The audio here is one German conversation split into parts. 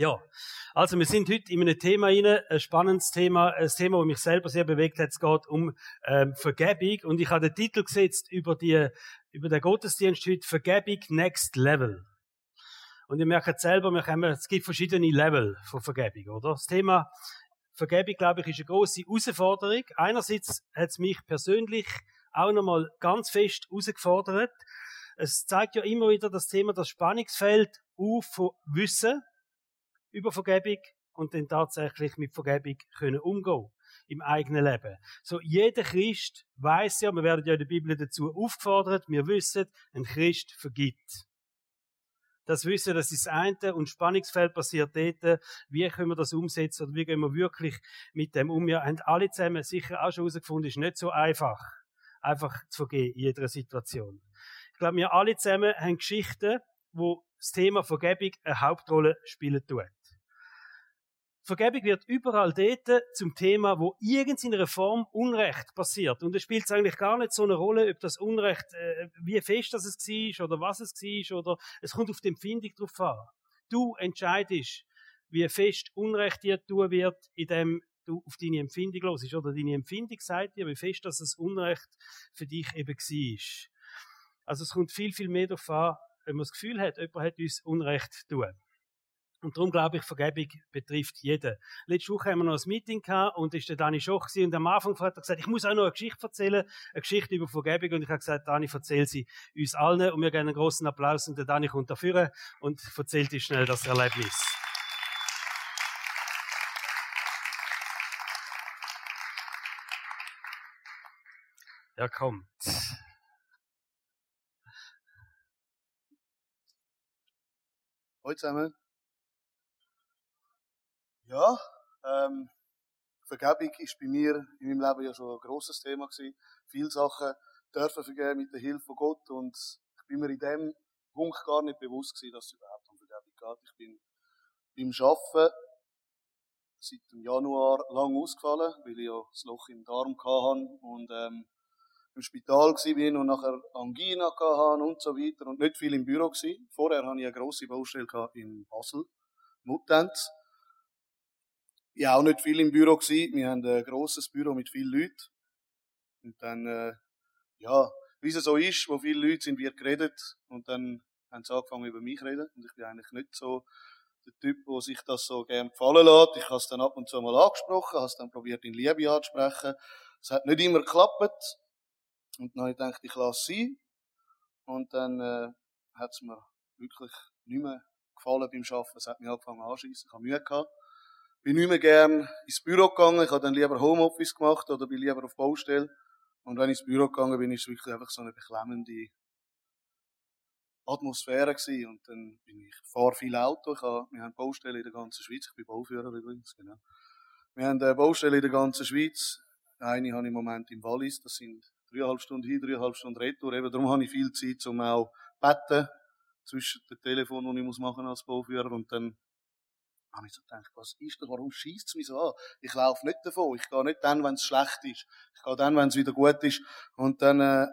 Ja, also wir sind heute in einem Thema rein, ein spannendes Thema, ein Thema, das mich selber sehr bewegt hat. Es geht um ähm, Vergebung und ich habe den Titel gesetzt über die über den Gottesdienst heute Vergebung Next Level. Und ihr merkt selber, wir haben, es gibt verschiedene Level von Vergebung, oder? Das Thema Vergebung, glaube ich, ist eine große Herausforderung. Einerseits hat es mich persönlich auch nochmal ganz fest herausgefordert. Es zeigt ja immer wieder das Thema, das Spannungsfeld auf von Wissen über Vergebung und dann tatsächlich mit Vergebung können umgehen im eigenen Leben. So jeder Christ weiß ja, wir werden ja in der Bibel dazu aufgefordert, wir wissen, ein Christ vergibt. Das Wissen, das ist das eine und Spannungsfeld passiert dort, wie können wir das umsetzen oder wie gehen wir wirklich mit dem um. Wir haben alle zusammen sicher auch schon herausgefunden, ist nicht so einfach, einfach zu vergehen in jeder Situation. Ich glaube, wir alle zusammen haben Geschichten, wo das Thema Vergebung eine Hauptrolle spielen tut. Vergebung wird überall dort zum Thema, wo irgendeiner Form Unrecht passiert. Und es spielt eigentlich gar nicht so eine Rolle, ob das Unrecht, äh, wie fest das es war oder was es war oder es kommt auf die Empfindung drauf an. Du entscheidest, wie fest Unrecht dir tun wird, indem du auf deine Empfindung los ist. Oder deine Empfindung sagt dir, wie fest das Unrecht für dich eben war. Also es kommt viel, viel mehr darauf an, wenn man das Gefühl hat, jemand hat uns Unrecht tun. Und darum glaube ich, Vergebung betrifft jeden. Letzte Woche haben wir noch ein Meeting gehabt und ist der Dani Schoch gewesen, und am Anfang hat er gesagt, ich muss auch noch eine Geschichte erzählen, eine Geschichte über Vergebung und ich habe gesagt, Dani, erzähl sie uns allen und wir geben einen großen Applaus und der Dani kommt dafür und erzählt uns schnell das Erlebnis. Er kommt. Hallo zusammen. Ja, ähm, Vergebung ist bei mir in meinem Leben ja schon ein grosses Thema gewesen. Viele Sachen dürfen vergeben mit der Hilfe von Gott und ich bin mir in dem Punkt gar nicht bewusst gewesen, dass es überhaupt um Vergebung geht. Ich bin beim Arbeiten seit dem Januar lang ausgefallen, weil ich ja das Loch im Darm hatte und ähm, im Spital war und nachher Angina hatte und so weiter und nicht viel im Büro war. Vorher hatte ich eine grosse Baustelle in Basel, Mutanz ich auch nicht viel im Büro gewesen. Wir haben ein grosses Büro mit vielen Leuten. Und dann, äh, ja, wie es so ist, wo viele Leute sind, wird geredet. Und dann haben sie angefangen über mich zu reden. Und ich bin eigentlich nicht so der Typ, der sich das so gern gefallen lässt. Ich habe es dann ab und zu mal angesprochen, habe es dann probiert in Liebe anzusprechen. Es hat nicht immer geklappt. Und dann habe ich gedacht, ich lasse sein. Und dann äh, hat es mir wirklich nicht mehr gefallen beim Arbeiten. Es hat mich angefangen anzuschiessen. Ich habe Mühe gehabt bin nicht mehr gern ins Büro gegangen. Ich habe dann lieber Homeoffice gemacht oder bin lieber auf Baustelle. Und wenn ich ins Büro gegangen bin, ist es wirklich einfach so eine beklemmende Atmosphäre gewesen. Und dann bin ich, fahre viel Auto. Ich habe, wir haben Baustellen in der ganzen Schweiz. Ich bin Bauführer übrigens, genau. Wir haben eine Baustelle in der ganzen Schweiz. Eine habe ich im Moment im Wallis. Das sind dreieinhalb Stunden hin, dreieinhalb Stunden retour. Eben darum habe ich viel Zeit, um auch betten zwischen dem Telefon, das ich machen als Bauführer und dann habe ich so gedacht, was ist das? Warum schießt es mich so an? Ich laufe nicht davon. Ich gehe nicht dann, wenn es schlecht ist. Ich gehe dann, wenn es wieder gut ist. Und dann äh,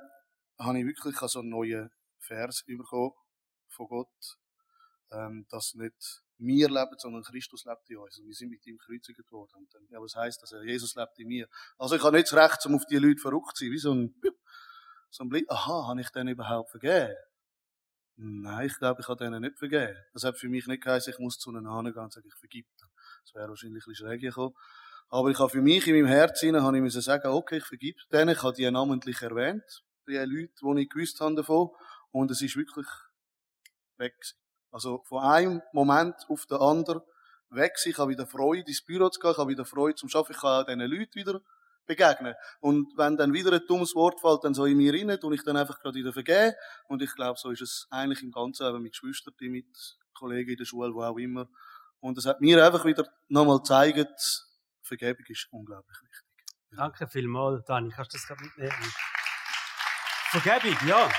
habe ich wirklich so einen neuen Vers bekommen von Gott, ähm, dass nicht wir leben, sondern Christus lebt in uns. Und wir sind mit ihm gekreuzigt worden. Und dann, ja, was heisst das? Jesus lebt in mir. Also ich habe nicht das Recht, um auf die Leute verrückt zu sein. Wie so ein, so ein Blick. Aha, habe ich den überhaupt vergeben? Nein, ich glaube, ich habe denen nicht vergeben. Das hat für mich nicht geheißen, ich muss zu einem Hahn gehen und sagen, ich vergib dir. Das wäre wahrscheinlich ein bisschen schräg gekommen. Aber ich habe für mich in meinem Herzen habe ich müssen sagen, okay, ich vergib denen. Ich habe die namentlich erwähnt. Die Leute, die ich gewusst habe davon. Und es ist wirklich weg Also von einem Moment auf den anderen weg Ich habe wieder Freude, ins Büro zu gehen. Ich habe wieder Freude zum Arbeiten. Ich kann auch diesen Leuten wieder begegnen. Und wenn dann wieder ein dummes Wort fällt, dann so in mir rein, und ich dann einfach gerade wieder vergeben. Und ich glaube, so ist es eigentlich im Ganzen eben mit Geschwistern, mit Kollegen in der Schule, wo auch immer. Und es hat mir einfach wieder nochmal gezeigt, Vergebung ist unglaublich wichtig. Danke vielmals, Dani. Kannst du das gerade mitnehmen? Vergebung, ja.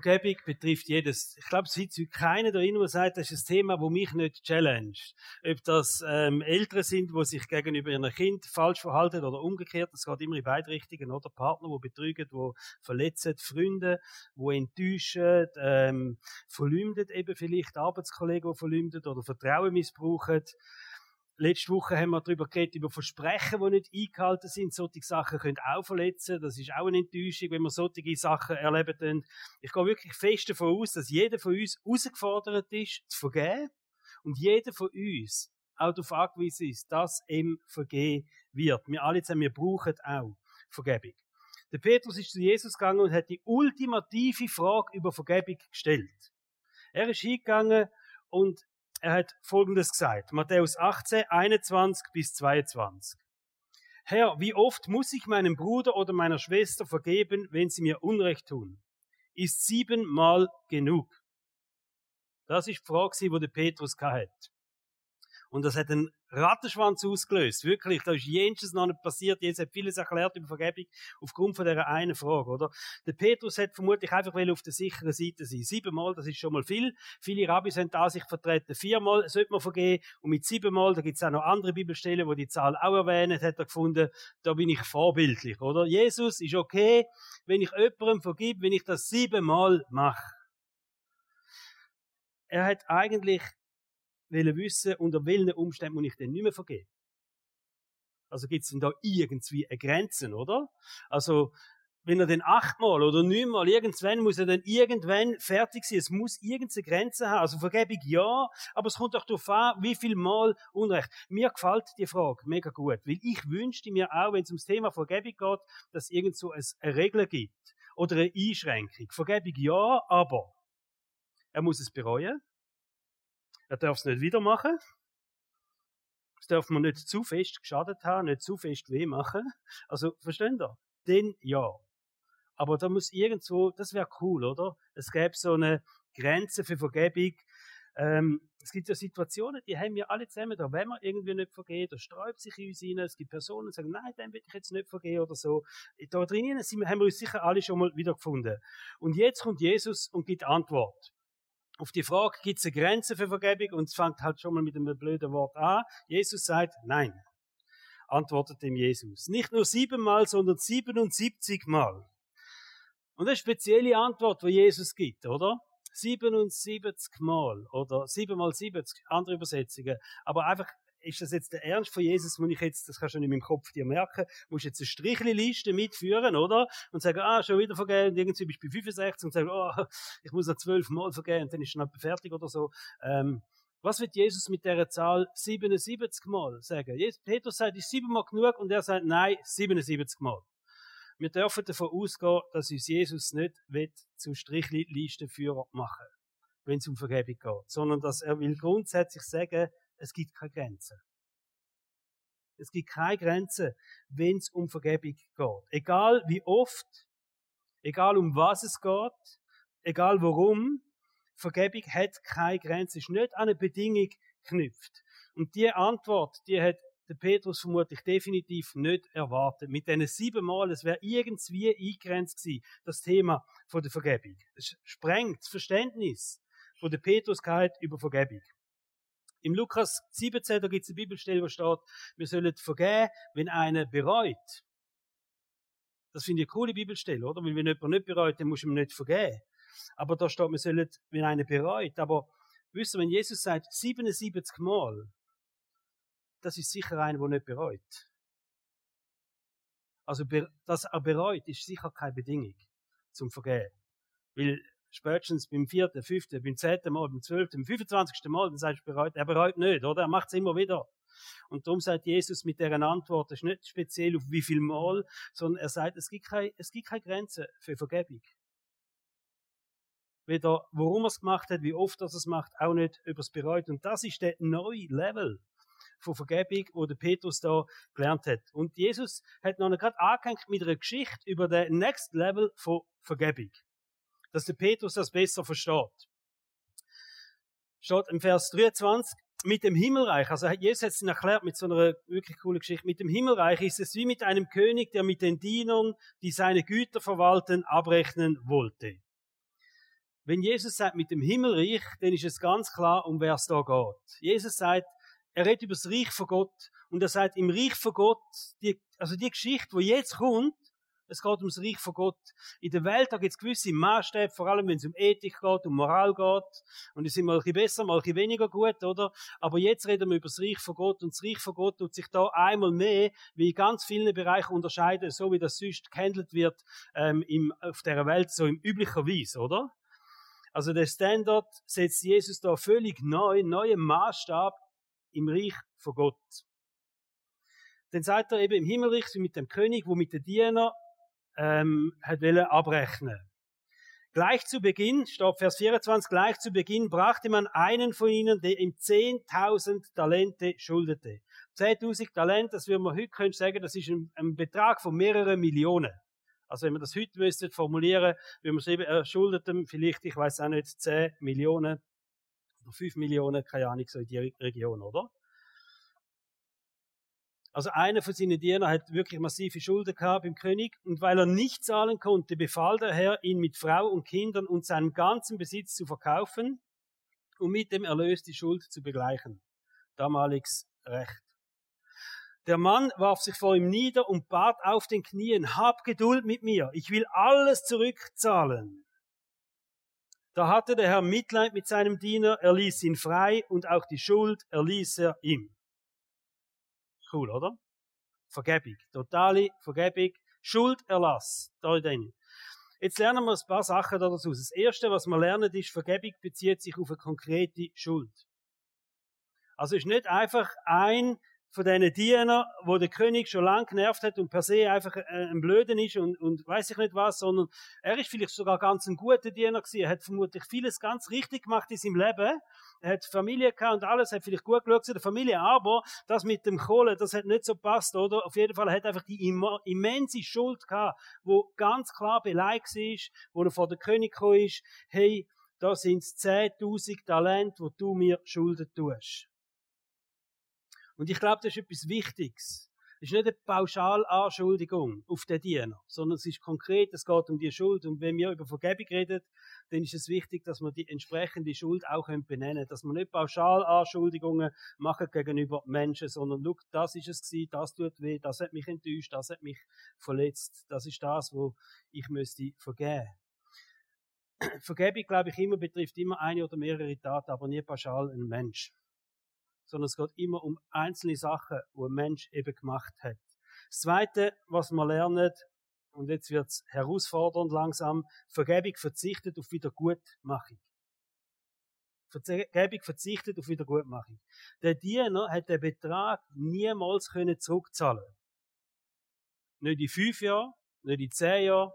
Vergebung betrifft jedes. Ich glaube, es sitzt heute keiner da der sagt, das ist ein Thema, wo mich nicht challenged. Ob das ähm, Eltern sind, die sich gegenüber ihrem Kind falsch verhalten oder umgekehrt, das geht immer in beide Richtungen, oder? Partner, die betrügen, die verletzen, Freunde, die enttäuschen, ähm, verleumden eben vielleicht Arbeitskollegen, die verleumden oder Vertrauen missbrauchen. Letzte Woche haben wir darüber geredet, über Versprechen, die nicht eingehalten sind. Solche Sachen können auch verletzen. Das ist auch eine Enttäuschung, wenn wir solche Sachen erleben. Ich gehe wirklich fest davon aus, dass jeder von uns herausgefordert ist, zu vergeben. Und jeder von uns auch darauf angewiesen ist, dass ihm vergeben wird. Wir alle zusammen, wir brauchen auch Vergebung. Der Petrus ist zu Jesus gegangen und hat die ultimative Frage über Vergebung gestellt. Er ist hingegangen und er hat Folgendes gesagt. Matthäus 18, 21 bis 22. Herr, wie oft muss ich meinem Bruder oder meiner Schwester vergeben, wenn sie mir Unrecht tun? Ist siebenmal genug? Das ist die Frage, die Petrus hatte. Und das hat einen Rattenschwanz ausgelöst. Wirklich, da ist jenseits noch nicht passiert. Jesus hat vieles erklärt über Vergebung aufgrund von dieser einen Frage, oder? Der Petrus hat vermutlich einfach auf der sicheren Seite sein. Siebenmal, das ist schon mal viel. Viele Rabbis haben da sich vertreten. Viermal sollte man vergeben. Und mit siebenmal, da gibt es auch noch andere Bibelstellen, wo die Zahl auch erwähnen, hat er gefunden, da bin ich vorbildlich, oder? Jesus ist okay, wenn ich jemandem vergib, wenn ich das siebenmal mache. Er hat eigentlich wollen wissen, unter welchen Umständen muss ich denn nicht mehr vergeben. Also gibt es denn da irgendwie eine Grenze, oder? Also, wenn er denn achtmal oder neunmal irgendwann muss er dann irgendwann fertig sein. Es muss irgendeine Grenze haben. Also Vergebung ja, aber es kommt auch darauf an, wie viel Mal Unrecht. Mir gefällt die Frage mega gut, weil ich wünschte mir auch, wenn es ums Thema Vergebung geht, dass es irgend so eine Regel gibt oder eine Einschränkung. Vergebung ja, aber er muss es bereuen. Er darf es nicht wieder machen. Es darf man nicht zu fest geschadet haben, nicht zu fest weh machen. Also, verstehen ihr? Denn ja. Aber da muss irgendwo, das wäre cool, oder? Es gäbe so eine Grenze für Vergebung. Ähm, es gibt ja Situationen, die haben wir alle zusammen, da wenn wir irgendwie nicht vergehen, da sträubt sich in uns rein. Es gibt Personen, die sagen, nein, dem will ich jetzt nicht vergehen oder so. Da drinnen haben wir uns sicher alle schon mal wiedergefunden. Und jetzt kommt Jesus und gibt Antwort auf die Frage, gibt es eine Grenze für Vergebung? Und es fängt halt schon mal mit einem blöden Wort an. Jesus sagt, nein. Antwortet ihm Jesus. Nicht nur siebenmal, sondern 77 Mal. Und eine spezielle Antwort, die Jesus gibt, oder? 77 Mal oder 7 mal 70, andere Übersetzungen. Aber einfach ist das jetzt der Ernst von Jesus, wo ich jetzt, das kannst du in meinem Kopf dir merken, musst jetzt eine Strichliste mitführen, oder? Und sagen, ah, schon wieder vergeben, und irgendwie bist du bei 65 und sagen, oh, ich muss noch zwölf Mal vergeben, und dann ist schon fertig oder so. Ähm, was wird Jesus mit dieser Zahl 77 Mal sagen? Petrus sagt, ist siebenmal genug, und er sagt, nein, 77 Mal. Wir dürfen davon ausgehen, dass uns Jesus nicht will, zu Strichlistenführer machen, wenn es um Vergebung geht, sondern dass er will grundsätzlich sagen, es gibt keine Grenzen. Es gibt keine Grenzen, wenn es um Vergebung geht. Egal wie oft, egal um was es geht, egal warum, Vergebung hat keine Grenze, ist nicht an eine Bedingung geknüpft. Und die Antwort, die hat der Petrus vermutlich definitiv nicht erwartet. Mit diesen sieben Mal, es wäre irgendwie eingegrenzt gewesen, das Thema von der Vergebung. Es sprengt das Verständnis von der Petrus über Vergebung. Im Lukas 17, da gibt es eine Bibelstelle, wo steht, wir sollen vergeben, wenn einer bereut. Das finde ich eine coole Bibelstelle, oder? Weil wenn jemand nicht bereut, dann muss man nicht vergeben. Aber da steht, wir sollen, wenn einer bereut. Aber wisst ihr, wenn Jesus sagt 77 Mal, das ist sicher einer, der nicht bereut. Also, dass er bereut, ist sicher keine Bedingung zum Vergehen. Weil spätestens beim vierten, fünften, beim zehnten Mal, beim zwölften, beim fünfundzwanzigsten Mal, dann sagst du bereit, er bereut nicht, oder? Er macht es immer wieder. Und darum sagt Jesus mit deren Antwort, das ist nicht speziell auf wie viel Mal, sondern er sagt, es gibt keine, es gibt keine Grenze für Vergebung. Weder warum er es gemacht hat, wie oft er es macht, auch nicht über das bereut. Und das ist der neue Level von Vergebung, wo der Petrus da gelernt hat. Und Jesus hat noch gerade angehängt mit einer Geschichte über den Next Level von Vergebung dass der Petrus das besser versteht. Steht im Vers 23, mit dem Himmelreich, also Jesus hat es erklärt mit so einer wirklich coolen Geschichte, mit dem Himmelreich ist es wie mit einem König, der mit den Dienern, die seine Güter verwalten, abrechnen wollte. Wenn Jesus sagt mit dem Himmelreich, dann ist es ganz klar, um wer es da geht. Jesus sagt, er redet über das Reich von Gott und er sagt, im Reich von Gott, die, also die Geschichte, die jetzt kommt, es geht ums Reich von Gott. In der Welt, gibt es gewisse Maßstäbe, vor allem wenn es um Ethik geht, um Moral geht. Und die sind bisschen besser, bisschen weniger gut, oder? Aber jetzt reden wir über das Reich von Gott. Und das Reich von Gott tut sich da einmal mehr, wie in ganz vielen Bereichen unterscheiden, so wie das sonst gehandelt wird, ähm, im, auf der Welt, so im üblichen Weise, oder? Also der Standard setzt Jesus da völlig neu, neuen Maßstab im Reich von Gott. Dann sagt er eben im Himmelreich mit dem König, wo mit den Dienern ähm, hat wollen abrechnen. Gleich zu Beginn, Stopp, Vers 24, gleich zu Beginn brachte man einen von ihnen, der ihm 10.000 Talente schuldete. 10.000 Talente, das würde man heute können sagen, das ist ein, ein, Betrag von mehreren Millionen. Also wenn man das heute müsste formulieren, würde man schreiben, er schuldet ihm vielleicht, ich weiß auch nicht, 10 Millionen oder 5 Millionen, keine Ahnung, so in die Region, oder? Also einer von seinen Dienern hat wirklich massive Schulden gehabt im König und weil er nicht zahlen konnte, befahl der Herr, ihn mit Frau und Kindern und seinem ganzen Besitz zu verkaufen, um mit dem Erlös die Schuld zu begleichen. Damaliges Recht. Der Mann warf sich vor ihm nieder und bat auf den Knien, hab Geduld mit mir, ich will alles zurückzahlen. Da hatte der Herr Mitleid mit seinem Diener, er ließ ihn frei und auch die Schuld erließ er ihm. Cool, oder? Vergebung. Totale Vergebung. Schulderlass. Da drin. Jetzt lernen wir ein paar Sachen dazu. Das erste, was wir lernen, ist, Vergebung bezieht sich auf eine konkrete Schuld. Also ist nicht einfach ein von diesen Dienern, wo der König schon lange genervt hat und per se einfach äh, ein Blöden ist und, und weiß ich nicht was, sondern er ist vielleicht sogar ganz ein guter Diener gewesen. Er hat vermutlich vieles ganz richtig gemacht in seinem Leben. Er hat Familie gehabt und alles, hat vielleicht gut geschaut zu der Familie, aber das mit dem Kohle, das hat nicht so passt, oder? Auf jeden Fall, er hat einfach die immense Schuld gehabt, wo ganz klar beleidigt ist, wo er vor der König gekommen ist, hey, da sind 10.000 Talente, wo du mir Schulden tust. Und ich glaube, das ist etwas Wichtiges. Es ist nicht eine Pauschalanschuldigung auf den Diener, sondern es ist konkret, es geht um die Schuld. Und wenn wir über Vergebung reden, dann ist es wichtig, dass wir die entsprechende Schuld auch benennen können. Dass wir nicht Pauschalanschuldigungen machen gegenüber Menschen, sondern, look, das ist es gewesen, das tut weh, das hat mich enttäuscht, das hat mich verletzt. Das ist das, wo ich müsste vergeben. Vergebung, glaube ich, immer betrifft immer eine oder mehrere Taten, aber nie pauschal einen Mensch sondern es geht immer um einzelne Sachen, die ein Mensch eben gemacht hat. Das Zweite, was wir lernen, und jetzt wird es herausfordernd langsam, Vergebung verzichtet auf Wiedergutmachung. Vergebung verzichtet auf Wiedergutmachung. Der Diener hat den Betrag niemals können zurückzahlen. Nicht in fünf Jahren, nicht in zehn Jahren,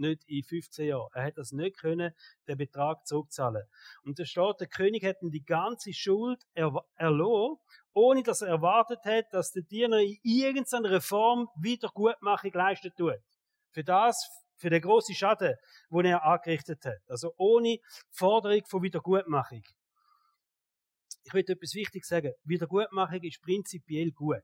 nicht in 15 Jahren. Er hat das nicht können, den Betrag zurückzahlen. Und da steht, der König hat ihm die ganze Schuld erloren, ohne dass er erwartet hat, dass der Diener in irgendeiner Form Wiedergutmachung leisten tut. Für das, für den grossen Schaden, den er angerichtet hat. Also ohne Forderung von Wiedergutmachung. Ich will etwas Wichtiges sagen. Wiedergutmachung ist prinzipiell gut.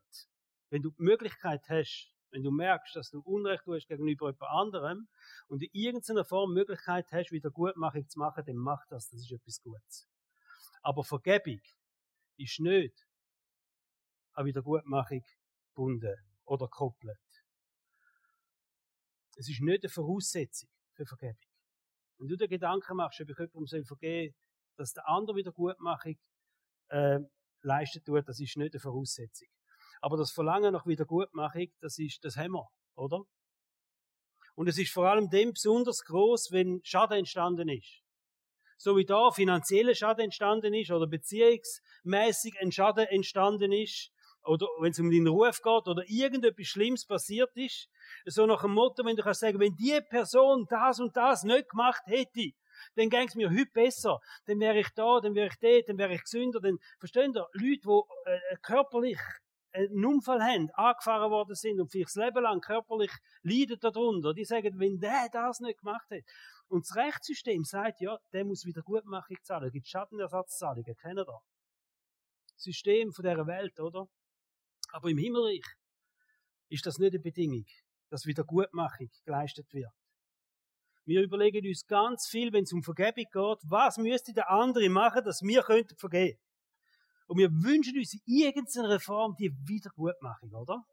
Wenn du die Möglichkeit hast, wenn du merkst, dass du Unrecht tust gegenüber jemand anderem und in irgendeiner Form Möglichkeit hast, wieder Gutmachung zu machen, dann mach das, das ist etwas Gutes. Aber Vergebung ist nicht an Wiedergutmachung gebunden oder gekoppelt. Es ist nicht eine Voraussetzung für Vergebung. Wenn du dir Gedanken machst, ob ich jemandem vergeben soll, dass der andere Wiedergutmachung äh, leisten tut, das ist nicht eine Voraussetzung. Aber das Verlangen nach Wiedergutmachung, das ist, das wir, oder? Und es ist vor allem dem besonders groß, wenn Schaden entstanden ist. So wie da finanzieller Schaden entstanden ist oder beziehungsmäßig ein Schaden entstanden ist, oder wenn es um den Ruf geht oder irgendetwas Schlimmes passiert ist, so nach dem Motto, wenn du kannst sagen, wenn die Person das und das nicht gemacht hätte, dann ging es mir heute besser, dann wäre ich da, dann wäre ich dort, dann wäre ich gesünder, dann, verstehen ihr, Leute, die äh, körperlich einen Unfall haben, angefahren worden sind und vielleicht das Leben lang körperlich leiden darunter, die sagen, wenn der das nicht gemacht hat. Und das Rechtssystem sagt, ja, der muss wieder Gutmachung zahlen. Gibt Schadenersatzzahlungen, kennen da. System von dieser Welt, oder? Aber im Himmelreich ist das nicht eine Bedingung, dass wieder Gutmachung geleistet wird. Wir überlegen uns ganz viel, wenn es um Vergebung geht, was müsste der andere machen, dass wir könnten vergeben. Und wir wünschen uns in irgendeiner Form die Wiedergutmachung, oder?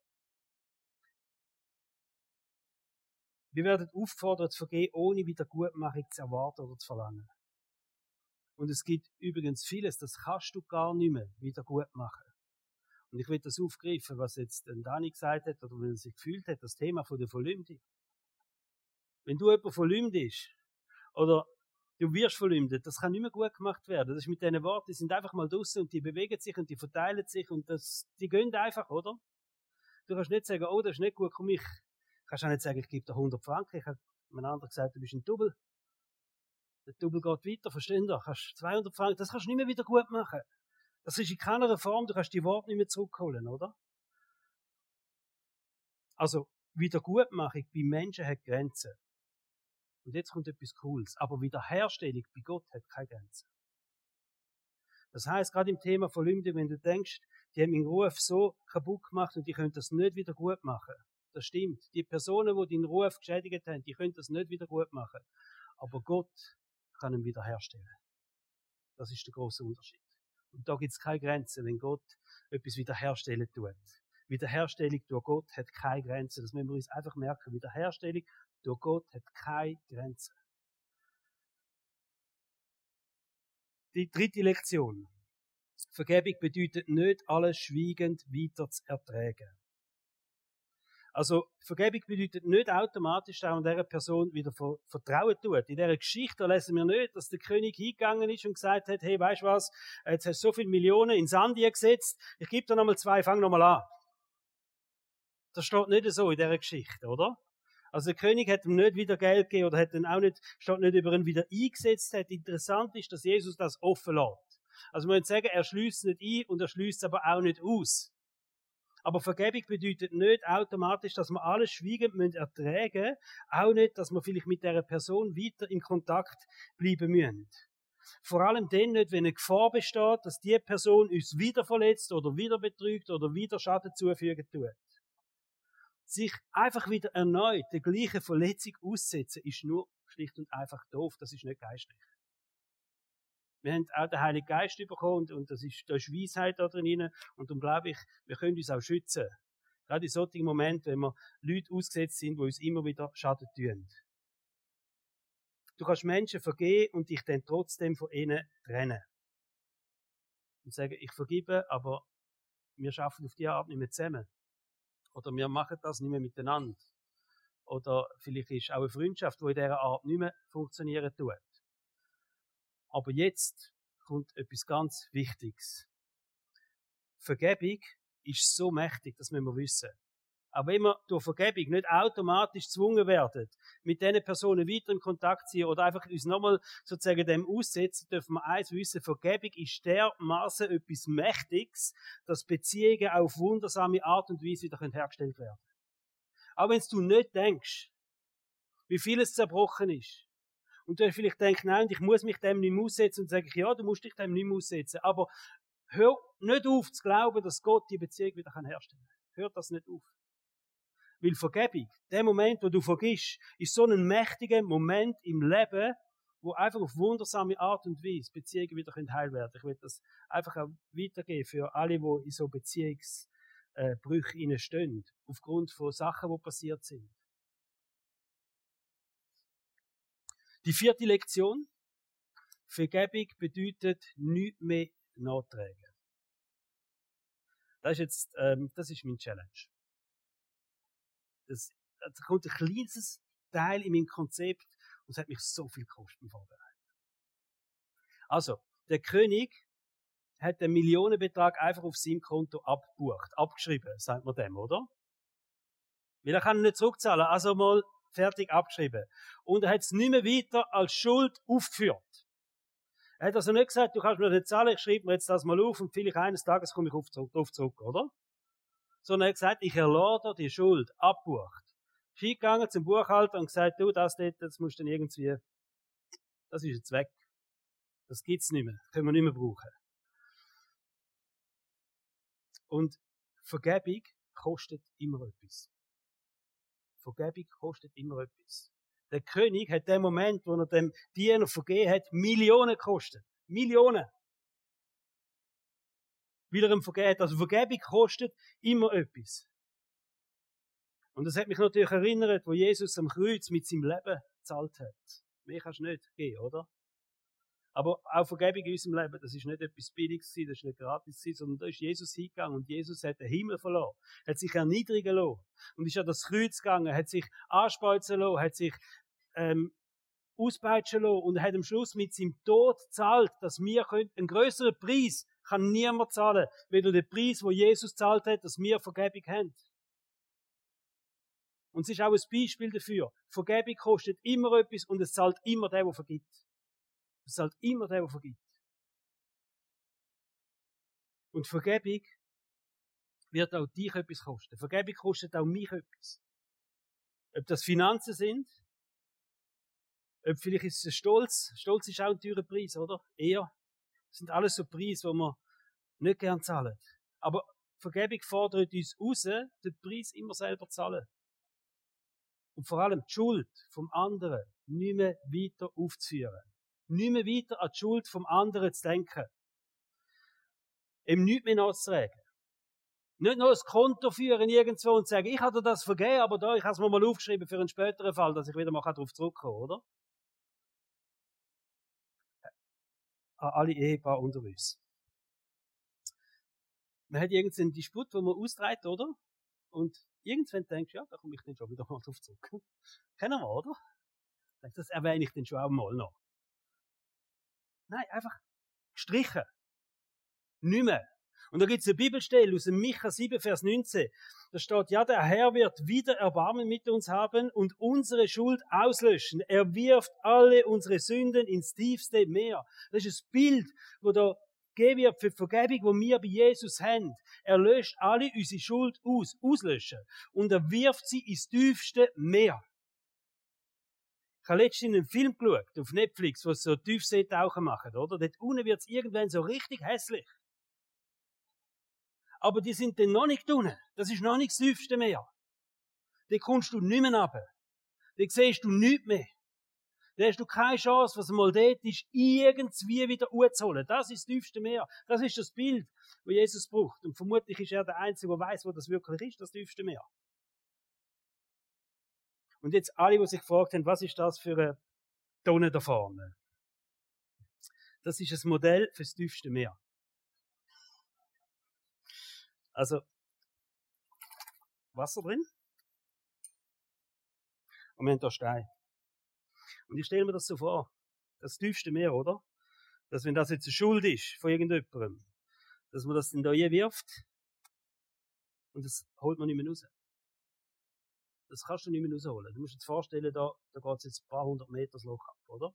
Wir werden aufgefordert zu vergehen, ohne Wiedergutmachung zu erwarten oder zu verlangen. Und es gibt übrigens vieles, das kannst du gar nicht mehr wieder gut machen. Und ich will das aufgreifen, was jetzt Dani gesagt hat, oder wenn er sich gefühlt hat, das Thema von der Verleumdung. Wenn du jemand verleumdet ist, oder du wirst verleumdet, das kann nicht mehr gut gemacht werden. Das ist mit diesen Worten, die sind einfach mal draussen und die bewegen sich und die verteilen sich und das, die gehen einfach, oder? Du kannst nicht sagen, oh, das ist nicht gut, komm ich. Du kannst auch nicht sagen, ich gebe dir 100 Franken. Ich habe einem anderen gesagt, du bist ein Double. Der Double geht weiter, verstehen du? Kannst 200 Franken, das kannst du nicht mehr wieder gut machen. Das ist in keiner Form, du kannst die Worte nicht mehr zurückholen, oder? Also, Wiedergutmachung bei Menschen hat Grenzen. Und jetzt kommt etwas Cooles. Aber Wiederherstellung bei Gott hat keine Grenzen. Das heißt, gerade im Thema Verleumdung, wenn du denkst, die haben meinen Ruf so kaputt gemacht und die können das nicht wieder gut machen. Das stimmt. Die Personen, die deinen Ruf geschädigt haben, die können das nicht wieder gut machen. Aber Gott kann ihn wiederherstellen. Das ist der große Unterschied. Und da gibt es keine Grenzen, wenn Gott etwas wiederherstellen tut. Wiederherstellung durch Gott hat keine Grenzen. Das müssen wir uns einfach merken. Wiederherstellung durch Gott hat keine Grenzen. Die dritte Lektion. Vergebung bedeutet nicht, alles schweigend weiter zu ertragen. Also, Vergebung bedeutet nicht automatisch, dass man dieser Person wieder Vertrauen tut. In dieser Geschichte lesen wir nicht, dass der König hingegangen ist und gesagt hat, hey, weißt du was, jetzt hast du so viele Millionen in Sand gesetzt, ich gebe dir nochmal zwei, fang nochmal an. Das steht nicht so in dieser Geschichte, oder? Also der König hat ihm nicht wieder Geld gegeben oder hat ihn auch nicht, steht nicht über ihn wieder eingesetzt. Hat. Interessant ist, dass Jesus das offen lässt. Also man könnte sagen, er schließt nicht ein und er schließt aber auch nicht aus. Aber Vergebung bedeutet nicht automatisch, dass wir alles schweigend müssen ertragen Auch nicht, dass wir vielleicht mit der Person weiter in Kontakt bleiben müssen. Vor allem dann nicht, wenn eine Gefahr besteht, dass die Person uns wieder verletzt oder wieder betrügt oder wieder Schaden zufügen tut. Sich einfach wieder erneut der gleichen Verletzung aussetzen, ist nur schlicht und einfach doof. Das ist nicht geistlich. Wir haben auch den Heiligen Geist bekommen und, das ist, da ist Weisheit da drin. Und darum glaube ich, wir können uns auch schützen. Gerade in solchen Momenten, wenn wir Leute ausgesetzt sind, die uns immer wieder Schaden tun. Du kannst Menschen vergeben und dich dann trotzdem von ihnen trennen. Und sagen, ich vergebe, aber wir schaffen auf die Art nicht mehr zusammen. Oder wir machen das nicht mehr miteinander. Oder vielleicht ist auch eine Freundschaft, die in dieser Art nicht mehr funktionieren tut. Aber jetzt kommt etwas ganz Wichtiges. Vergebung ist so mächtig, das müssen wir wissen. Auch wenn wir durch Vergebung nicht automatisch gezwungen werden, mit diesen Personen weiter in Kontakt zu ziehen oder einfach uns nochmal sozusagen dem aussetzen, dürfen wir eins wissen, Vergebung ist dermaßen etwas Mächtiges, dass Beziehungen auf wundersame Art und Weise wieder hergestellt werden Auch wenn du nicht denkst, wie vieles zerbrochen ist, und du vielleicht denkst, nein, ich muss mich dem nicht aussetzen und sage ich, ja, du musst dich dem nicht aussetzen. Aber hör nicht auf zu glauben, dass Gott die Beziehung wieder herstellen kann. Hör das nicht auf. Weil Vergebung, der Moment, wo du vergisst, ist so ein mächtiger Moment im Leben, wo einfach auf wundersame Art und Weise Beziehungen wieder heil werden können. Ich will das einfach auch weitergeben für alle, die in so Beziehungsbrüchen stehen, aufgrund von Sachen, die passiert sind. Die vierte Lektion. Vergebung bedeutet nichts mehr nachtragen. Das ist jetzt, ähm, das ist mein Challenge. Das, da kommt ein kleines Teil in meinem Konzept und es hat mich so viel Kosten vorbereitet. Also, der König hat den Millionenbetrag einfach auf seinem Konto abgebucht, abgeschrieben, sagt man dem, oder? Weil er kann ihn nicht zurückzahlen. Also mal fertig abgeschrieben. Und er hat es nicht mehr weiter als Schuld aufgeführt. Er hat also nicht gesagt, du kannst mir nicht zahlen, ich schreibe mir jetzt das mal auf und vielleicht eines Tages komme ich auf zurück, auf zurück, oder? Sondern er hat gesagt, ich erlade die Schuld, abbucht. Ist hingegangen zum Buchhalter und gesagt, du, das dort, das musst du dann irgendwie, das ist jetzt weg. Das gibt's nicht mehr, können wir nicht mehr brauchen. Und Vergebung kostet immer etwas. Vergebung kostet immer etwas. Der König hat den Moment, wo er dem Diener vergeben hat, Millionen gekostet. Millionen. Weil er ihm vergeben hat. Also Vergebung kostet immer etwas. Und das hat mich natürlich erinnert, wo Jesus am Kreuz mit seinem Leben gezahlt hat. Mehr kannst du nicht geben, oder? Aber auch Vergebung in unserem Leben, das ist nicht etwas Billiges das ist nicht gratis sondern da ist Jesus hingegangen und Jesus hat den Himmel verloren, hat sich erniedrigen lassen und ist an das Kreuz gegangen, hat sich anspeuzen lassen, hat sich ähm, auspeitschen lassen und hat am Schluss mit seinem Tod zahlt, dass wir einen größeren Preis kann niemand zahlen, weder den Preis, wo Jesus zahlt hat, dass wir Vergebung haben. Und es ist auch ein Beispiel dafür. Vergebung kostet immer etwas und es zahlt immer der, der vergibt. Es zahlt immer der, der vergibt. Und Vergebung wird auch dich etwas kosten. Vergebung kostet auch mich etwas. Ob das Finanzen sind, ob vielleicht ist es Stolz. Stolz ist auch ein teurer Preis, oder? Eher. Das sind alles so Preise, die wir nicht gern zahlen. Aber Vergebung fordert uns raus, den Preis immer selber zu zahlen. Und vor allem die Schuld vom anderen nicht mehr weiter aufzuführen. Nicht mehr weiter an die Schuld vom anderen zu denken. Ihm nichts mehr nachzutragen. Nicht nur ein Konto führen irgendwo und sagen, ich dir das vergeben, aber da, ich habe es mir mal aufgeschrieben für einen späteren Fall, dass ich wieder mal darauf zurückkommen kann, oder? An alle Ehepaare unter uns. Man hat irgendeinen Disput, wo man austreibt, oder? Und irgendwann denkst du, ja, da komme ich dann schon wieder mal drauf zurück. Kennen wir, oder? Das erwähne ich dann schon auch mal noch. Nein, einfach gestrichen. Nicht mehr. Und da gibt es eine Bibelstelle aus dem Micha 7, Vers 19. Da steht, ja, der Herr wird wieder Erbarmen mit uns haben und unsere Schuld auslöschen. Er wirft alle unsere Sünden ins tiefste Meer. Das ist das Bild, wo da gegeben wird für die Vergebung, die wir bei Jesus haben. Er löscht alle unsere Schuld aus, auslöschen. Und er wirft sie ins tiefste Meer. Ich habe letztens einen Film geschaut, auf Netflix, wo sie so Tiefseetauchen machen, oder? Dort unten wird es irgendwann so richtig hässlich. Aber die sind dann noch nicht unten. Das ist noch nicht das tiefste Meer. Da kommst du nicht mehr runter. Da siehst du nichts mehr. Da hast du keine Chance, was mal dort ist, irgendwie wieder hochzuholen. Das ist das tiefste Meer. Das ist das Bild, das Jesus braucht. Und vermutlich ist er der Einzige, der weiß, wo das wirklich ist, das tiefste Meer. Und jetzt alle, die sich gefragt haben, was ist das für eine Tonne da vorne? Das ist ein Modell für das tiefste Meer. Also, Wasser drin. Und wir haben da Stein. Und ich stelle mir das so vor. Das tiefste Meer, oder? Dass wenn das jetzt eine Schuld ist von irgendjemandem, dass man das dann da wirft und das holt man nicht mehr raus das kannst du nicht mehr rausholen. Du musst dir vorstellen, da, da geht es jetzt ein paar hundert Meter das Loch ab, oder?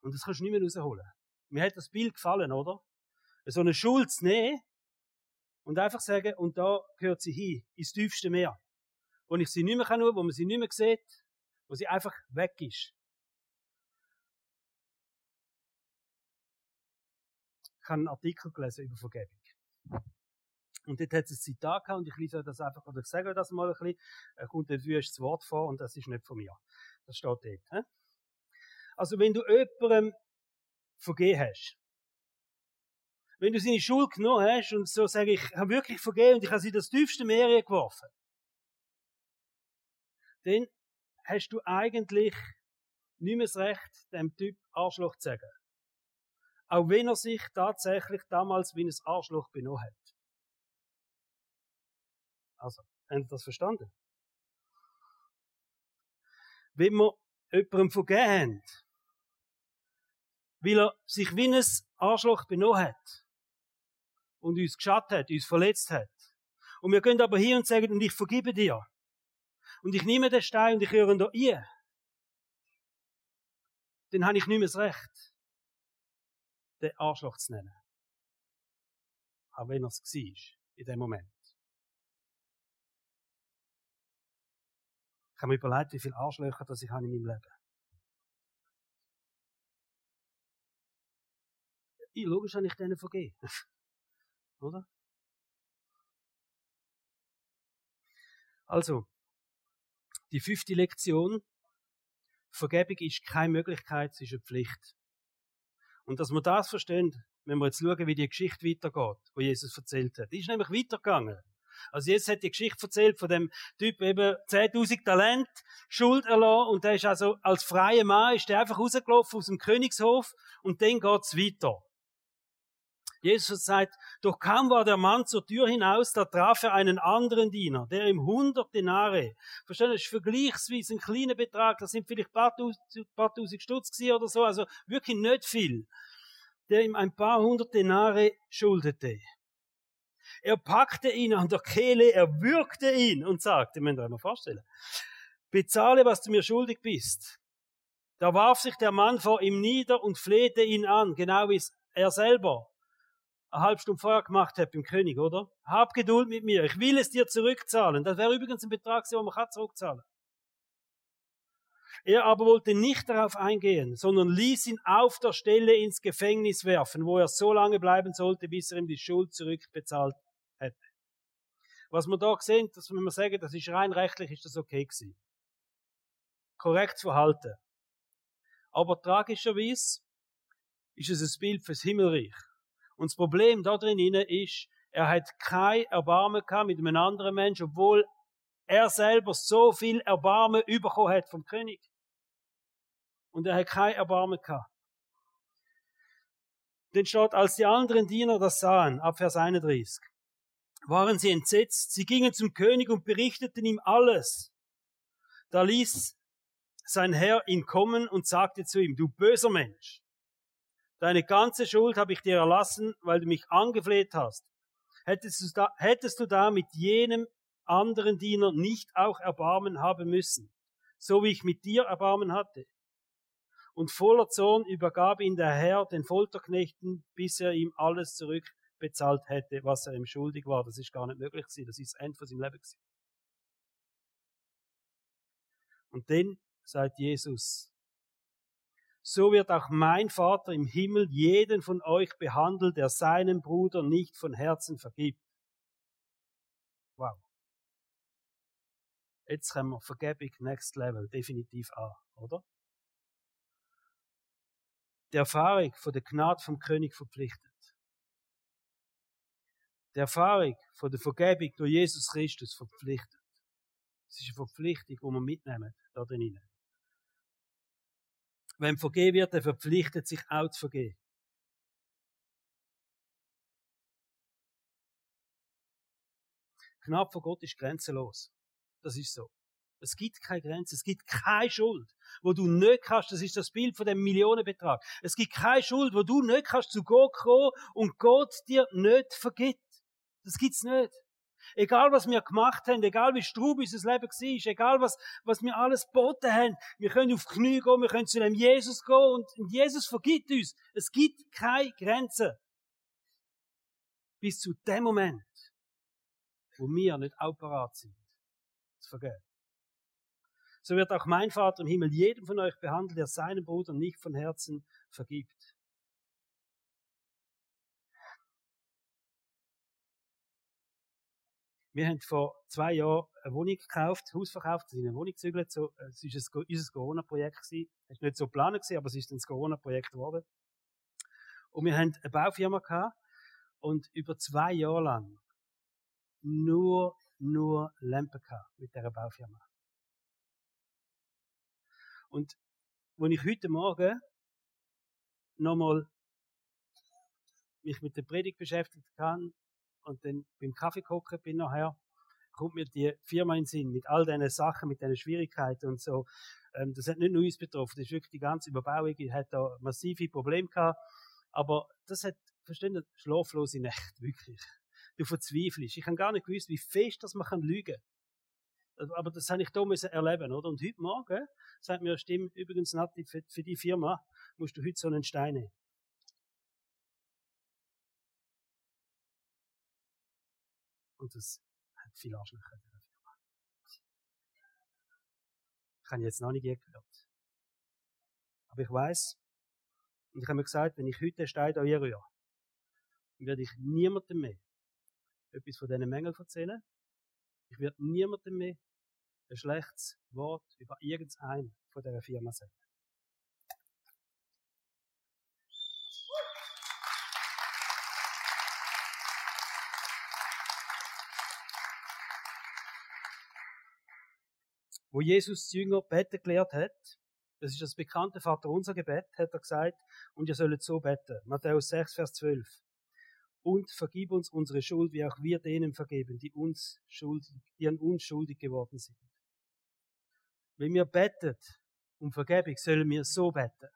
Und das kannst du nicht mehr rausholen. Mir hat das Bild gefallen, oder? So eine Schuld zu nehmen und einfach sagen, und da gehört sie hin, ins tiefste Meer. Wo ich sie nicht mehr kann, wo man sie nicht mehr sieht, wo sie einfach weg ist. Ich habe einen Artikel gelesen über Vergebung. Und dort hat es ein Zitat gehabt, und ich lese das einfach, oder ich sage das mal ein bisschen, er kommt ein wüstes Wort vor, und das ist nicht von mir. Das steht dort. He? Also, wenn du jemandem vergeben hast, wenn du seine Schuld genommen hast und so sage ich, habe wirklich vergeben und ich habe sie in das tiefste Meer geworfen, dann hast du eigentlich nicht mehr das Recht, dem Typ Arschloch zu sagen. Auch wenn er sich tatsächlich damals wie ein Arschloch benommen hat. Also, haben Sie das verstanden? Wenn wir jemandem vergeben haben, weil er sich wie ein Arschloch benommen hat und uns geschadet hat, uns verletzt hat. Und wir gehen aber hier und sagen, und ich vergebe dir. Und ich nehme den Stein und ich höre ihn da ein. Dann habe ich nicht mehr das Recht, den Arschloch zu nennen. Auch wenn er es war, in dem Moment. Ich habe mir überlegt, wie viele Arschlöcher das ich habe in meinem Leben. Ich, logisch habe ich denen vergeben. Oder? Also, Die fünfte Lektion. Vergebung ist keine Möglichkeit, es ist eine Pflicht. Und dass wir das verstehen, wenn wir jetzt schauen, wie die Geschichte weitergeht, wo Jesus erzählt hat. Die ist nämlich weitergegangen. Also jetzt hat die Geschichte erzählt von dem Typ eben 10.000 Talent, Schuld erlassen und der ist also als freier Mann ist der einfach rausgelaufen aus dem Königshof und dann geht's weiter. Jesus sagt, doch kaum war der Mann zur Tür hinaus, da traf er einen anderen Diener, der ihm 100 Denare, verstehen, das ist vergleichsweise ein kleiner Betrag, das sind vielleicht ein paar, paar tausend Stutz oder so, also wirklich nicht viel, der ihm ein paar hundert Denare schuldete. Er packte ihn an der Kehle, er würgte ihn und sagte, müsst ihr euch mal vorstellen, bezahle, was du mir schuldig bist. Da warf sich der Mann vor ihm nieder und flehte ihn an, genau wie er selber eine halbe Stunde vorher gemacht hat beim König, oder? Hab Geduld mit mir, ich will es dir zurückzahlen. Das wäre übrigens ein Betrag, den man zurückzahlen kann. Er aber wollte nicht darauf eingehen, sondern ließ ihn auf der Stelle ins Gefängnis werfen, wo er so lange bleiben sollte, bis er ihm die Schuld zurückbezahlt hätte. Was wir da sehen, dass wenn wir sagen, das ist rein rechtlich, ist das okay gewesen. Korrekt Verhalten. Aber tragischerweise ist es ein Bild fürs Himmelreich. Und das Problem da drin ist, er hat kein Erbarmen gehabt mit einem anderen Menschen, obwohl er selber so viel Erbarmen bekommen hat vom König. Und er hat kein Erbarmen gehabt. Denn steht, als die anderen Diener das sahen, ab Vers 31, waren sie entsetzt. Sie gingen zum König und berichteten ihm alles. Da ließ sein Herr ihn kommen und sagte zu ihm, du böser Mensch, Deine ganze Schuld habe ich dir erlassen, weil du mich angefleht hast. Hättest du, da, hättest du da mit jenem anderen Diener nicht auch Erbarmen haben müssen, so wie ich mit dir Erbarmen hatte? Und voller Zorn übergab ihn der Herr den Folterknechten, bis er ihm alles zurückbezahlt hätte, was er ihm schuldig war. Das ist gar nicht möglich gewesen. Das ist das Ende von Leben gewesen. Und dann sagt Jesus, so wird auch mein Vater im Himmel jeden von euch behandeln, der seinem Bruder nicht von Herzen vergibt. Wow. Jetzt haben wir Vergebung Next Level definitiv an, oder? Die Erfahrung von der Gnade vom König verpflichtet. Die Erfahrung von der Vergebung durch Jesus Christus verpflichtet. Es ist eine Verpflichtung, die wir mitnehmen da drinnen. Wenn vergeben wird, er verpflichtet sich auch zu vergeben. Knapp vor Gott ist grenzenlos. Das ist so. Es gibt keine Grenze, es gibt keine Schuld, wo du nicht kannst, das ist das Bild von dem Millionenbetrag. Es gibt keine Schuld, wo du nicht kannst zu Gott kommen und Gott dir nicht vergibt. Das gibt's nicht. Egal, was wir gemacht haben, egal wie strub unser Leben war, egal was, was wir alles geboten haben, wir können auf Knie gehen, wir können zu dem Jesus gehen und Jesus vergibt uns. Es gibt keine Grenzen. Bis zu dem Moment, wo wir nicht auch parat sind, zu vergeben. So wird auch mein Vater im Himmel jedem von euch behandelt, der seinen Bruder nicht von Herzen vergibt. Wir haben vor zwei Jahren eine Wohnung gekauft, Haus verkauft, sind in eine Wohnung gezügelt. So, äh, es war unser Corona-Projekt. Es war nicht so geplant, aber es ist ein Corona-Projekt geworden. Und wir haben eine Baufirma gehabt und über zwei Jahre lang nur, nur Lampen gehabt mit dieser Baufirma. Und wenn ich heute Morgen nochmal mich mit der Predigt beschäftigt kann, und dann beim Kaffee gucken bin nachher, kommt mir die Firma in den Sinn mit all diesen Sachen, mit diesen Schwierigkeiten und so. Ähm, das hat nicht nur uns betroffen, das ist wirklich die ganze Überbauung, die hat da massive Probleme gehabt. Aber das hat, verstehen Sie, schlaflose Nächte, wirklich. Du verzweifelst. Ich habe gar nicht gewusst, wie fest das man kann lügen also, aber das habe ich da müssen erleben, oder? Und heute Morgen sagt mir eine Stimme, übrigens, Nati, für, für die Firma musst du heute so einen Stein nehmen. Und das hat viel Arschlöcher in der Firma. Ich habe jetzt noch nicht gehört. Aber ich weiß, und ich habe mir gesagt, wenn ich heute den Stein hier rühre, dann werde ich niemandem mehr etwas von diesen Mängeln erzählen. Ich werde niemandem mehr ein schlechtes Wort über irgendeinen von dieser Firma sagen. Wo Jesus die Jünger beten gelehrt hat, das ist das bekannte Vaterunser Gebet, hat er gesagt, und ihr sollt so beten. Matthäus 6, Vers 12. Und vergib uns unsere Schuld, wie auch wir denen vergeben, die uns schuldig, die an uns schuldig geworden sind. Wenn wir beten um Vergebung, sollen wir so beten.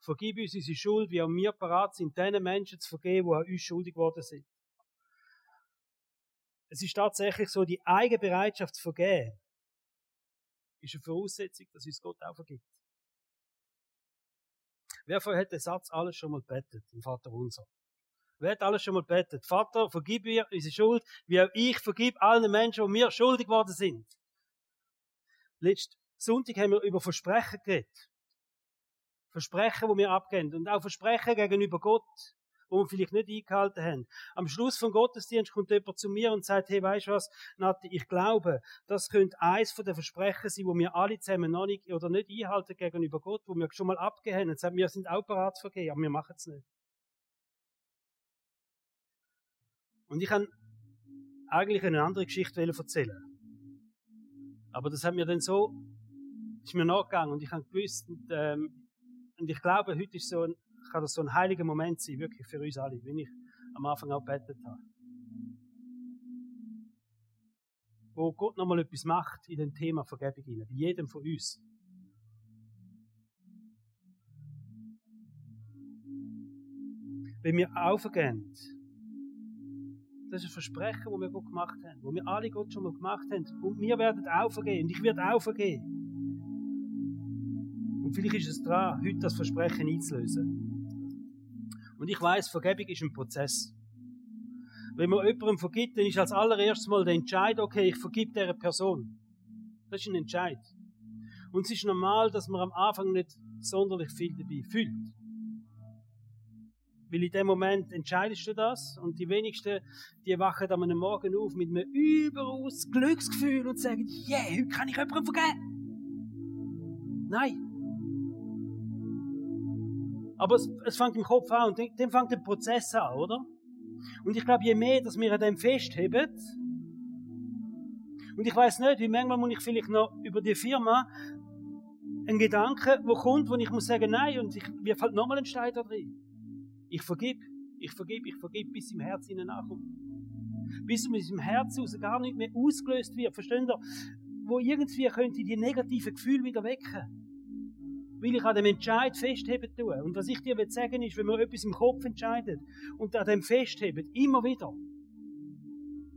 Vergib uns unsere Schuld, wie auch wir parat sind, denen Menschen zu vergeben, die an uns schuldig geworden sind. Es ist tatsächlich so, die eigene Bereitschaft zu vergeben, ist eine Voraussetzung, dass uns Gott auch vergibt. Wer von hat den Satz alles schon mal bettet, im Vater unser? Wer hat alles schon mal bettet? Vater, vergib mir unsere Schuld, wie auch ich vergib allen Menschen, die mir schuldig geworden sind. Letzten Sonntag haben wir über Versprechen geredet. Versprechen, die wir abgeben. Und auch Versprechen gegenüber Gott wo wir vielleicht nicht eingehalten haben. Am Schluss vom Gottesdienst kommt jemand zu mir und sagt, hey, weißt du was, Nati, ich glaube, das könnte eins von den Versprechen sein, wo wir alle zusammen noch nicht oder nicht einhalten gegenüber Gott, wo wir schon mal abgehängt haben. Wir sind auch bereit zu vergehen, aber wir machen es nicht. Und ich kann eigentlich eine andere Geschichte erzählen. Aber das hat mir dann so, ist mir nachgegangen und ich habe gewusst, und, ähm, und ich glaube, heute ist so ein, kann das so ein heiliger Moment sein, wirklich für uns alle, wie ich am Anfang auch gebetet habe. Wo Gott nochmal etwas macht in dem Thema Vergebung hinein, bei jedem von uns. Wenn wir aufgehen, das ist ein Versprechen, das wir Gott gemacht haben, wo wir alle Gott schon mal gemacht haben. Und wir werden aufgehen und ich werde aufgehen. Und vielleicht ist es dran, heute das Versprechen einzulösen. Und ich weiß, Vergebung ist ein Prozess. Wenn man jemandem vergibt, dann ist als allererstes mal der Entscheid, okay, ich vergib dieser Person. Das ist ein Entscheid. Und es ist normal, dass man am Anfang nicht sonderlich viel dabei fühlt. Weil in dem Moment entscheidest du das und die wenigsten, die wachen am Morgen auf mit einem überaus Glücksgefühl und sagen, yeah, heute kann ich jemandem vergeben. Nein. Aber es, es fängt im Kopf an und dann fängt der Prozess an, oder? Und ich glaube, je mehr, dass wir an dem festheben, und ich weiß nicht, wie manchmal muss ich vielleicht noch über die Firma einen Gedanken, wo kommt, wo ich muss sagen, nein, und ich wirf halt nochmal einen Stein da drin. Ich vergib, ich vergib, ich vergib, bis im Herz ihnen nachkommt. Bis aus dem Herz aus gar nicht mehr ausgelöst wird. Versteht ihr? Wo irgendwie könnte die negativen Gefühle wieder wecken weil ich an dem Entscheid festheben tue. Und was ich dir will sagen ist, wenn man etwas im Kopf entscheidet und an dem festheben, immer wieder.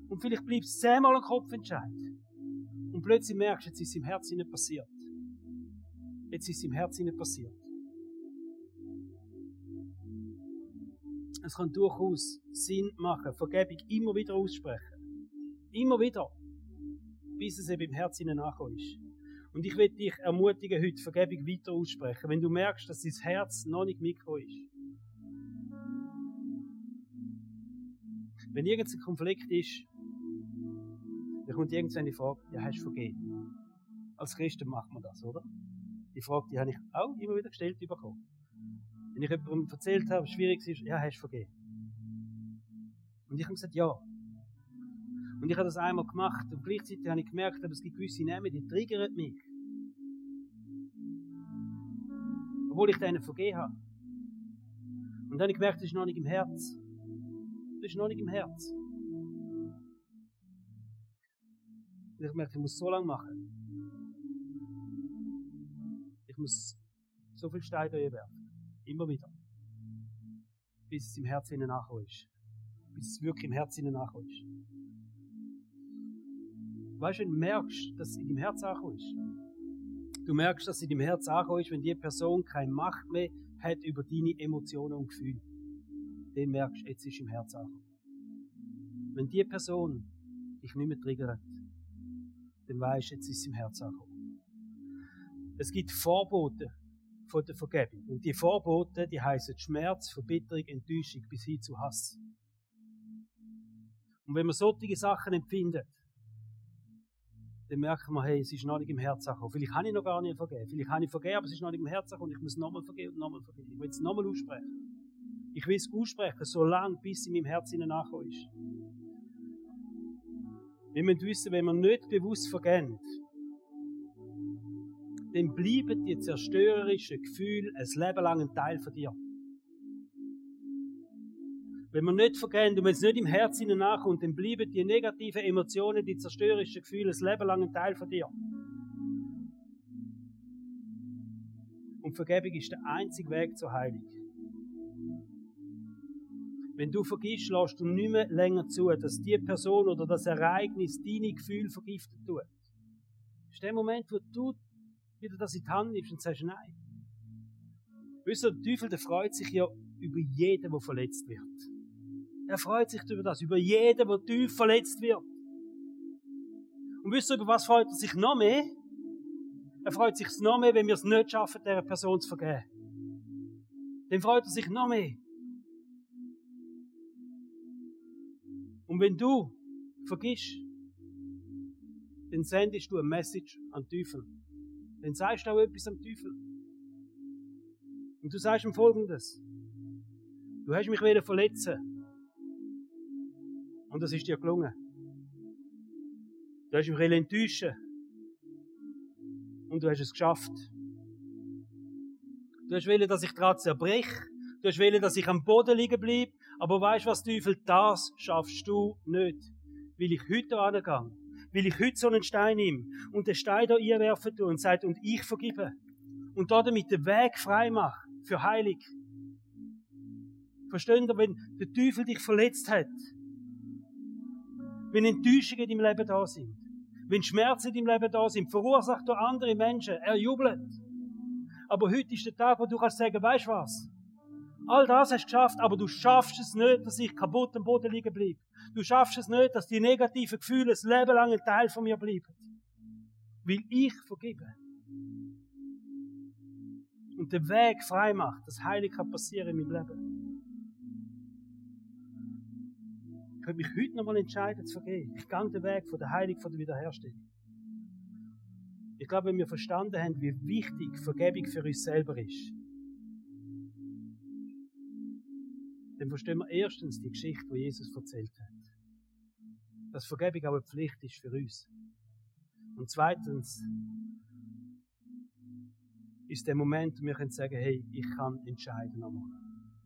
Und vielleicht bleibt es zehnmal ein Kopfentscheid. Und plötzlich merkst du, jetzt ist es im Herzen nicht passiert. Jetzt ist es im Herzen nicht passiert. Es kann durchaus Sinn machen, Vergebung immer wieder aussprechen. Immer wieder. Bis es eben im Herzen nachkommt. Und ich will dich ermutigen, heute Vergebung weiter aussprechen, wenn du merkst, dass dein Herz noch nicht mikro ist. Wenn irgendein Konflikt ist, dann kommt irgendwann die Frage, ja, hast du vergeben? Als Christen macht man das, oder? Die Frage, die habe ich auch immer wieder gestellt bekommen. Wenn ich jemandem erzählt habe, schwierig ist, ja, hast du vergeben? Und ich habe gesagt, ja. Und ich habe das einmal gemacht und gleichzeitig habe ich gemerkt, dass es gibt gewisse Namen, die triggern mich. Obwohl ich denen vergeben habe. Und dann habe ich gemerkt, das ist noch nicht im Herz. Das ist noch nicht im Herz. Und ich merke, ich muss so lange machen. Ich muss so viel Steine werfen. Immer wieder. Bis es im Herzen nachgekommen ist. Bis es wirklich im Herzen nachgekommen ist. Weißt du, wenn du merkst, dass es in deinem Herz ist, du merkst, dass es in deinem Herz ist, wenn die Person keine Macht mehr hat über deine Emotionen und Gefühle, dann merkst du, jetzt ist im Herz angekommen. Wenn die Person dich nicht mehr triggert, dann weißt du, jetzt ist es im Herz angekommen. Es gibt Vorbote von der Vergebung. Und die Vorbote, die heißen Schmerz, Verbitterung, Enttäuschung bis hin zu Hass. Und wenn man solche Sachen empfindet, dann merken wir, hey, es ist noch nicht im Herzen angekommen. Vielleicht habe ich noch gar nicht vergeben. Vielleicht habe ich vergeben, aber es ist noch nicht im Herzen angekommen und ich muss nochmal vergeben und nochmal vergeben. Ich will es nochmal aussprechen. Ich will es aussprechen, so lange, bis es in meinem Herzen angekommen ist. Wir müssen wissen, wenn wir nicht bewusst vergeben, dann bleiben die zerstörerischen Gefühle ein Leben lang ein Teil von dir. Wenn wir nicht vergehen und wenn es nicht im Herzen nachkommt, dann bleiben die negativen Emotionen, die zerstörerischen Gefühle, ein Leben lang ein Teil von dir. Und Vergebung ist der einzige Weg zur Heilung. Wenn du vergisst, lässt du nicht mehr länger zu, dass die Person oder das Ereignis deine Gefühle vergiftet tut. Das ist der Moment, wo du wieder das in die Hand nimmst und sagst, nein. Wisst ihr, der Teufel, der freut sich ja über jeden, der verletzt wird. Er freut sich über das, über jeden, der tief verletzt wird. Und wisst ihr, über was freut er sich noch mehr? Er freut sich noch mehr, wenn wir es nicht schaffen, dieser Person zu vergeben. Dann freut er sich noch mehr. Und wenn du vergisst, dann sendest du eine Message an den Teufel. Dann sagst du auch etwas am Teufel. Und du sagst ihm folgendes. Du hast mich wieder verletzen. Und das ist dir gelungen. Du hast mich enttäuschen. Und du hast es geschafft. Du hast wollen, dass ich daran zerbrech. Du hast wollen, dass ich am Boden liegen bleibe. Aber weißt du was, Teufel, das schaffst du nicht. Weil ich heute angehe. Weil ich heute so einen Stein nehme und den Stein da einwerfen tue und sage, und ich vergibe. Und damit den Weg frei mache für Heilig. Versteht ihr, wenn der Teufel dich verletzt hat, wenn Enttäuschungen deinem Leben da sind, wenn Schmerzen deinem Leben da sind, verursacht durch andere Menschen, er jubelt. Aber heute ist der Tag, wo du kannst sagen, weißt was? All das hast du geschafft, aber du schaffst es nicht, dass ich kaputt am Boden liegen bleibe. Du schaffst es nicht, dass die negativen Gefühle ein Leben lang ein Teil von mir bleiben. Weil ich vergebe. Und den Weg frei macht, dass Heilig kann passieren in meinem Leben. Könnte mich heute nochmal entscheiden zu vergeben. Ich gehe den Weg von der Heilung, von der Wiederherstellung. Ich glaube, wenn wir verstanden haben, wie wichtig Vergebung für uns selber ist, dann verstehen wir erstens die Geschichte, die Jesus erzählt hat. Dass Vergebung auch eine Pflicht ist für uns. Und zweitens ist der Moment, wo wir können sagen, hey, ich kann entscheiden nochmal.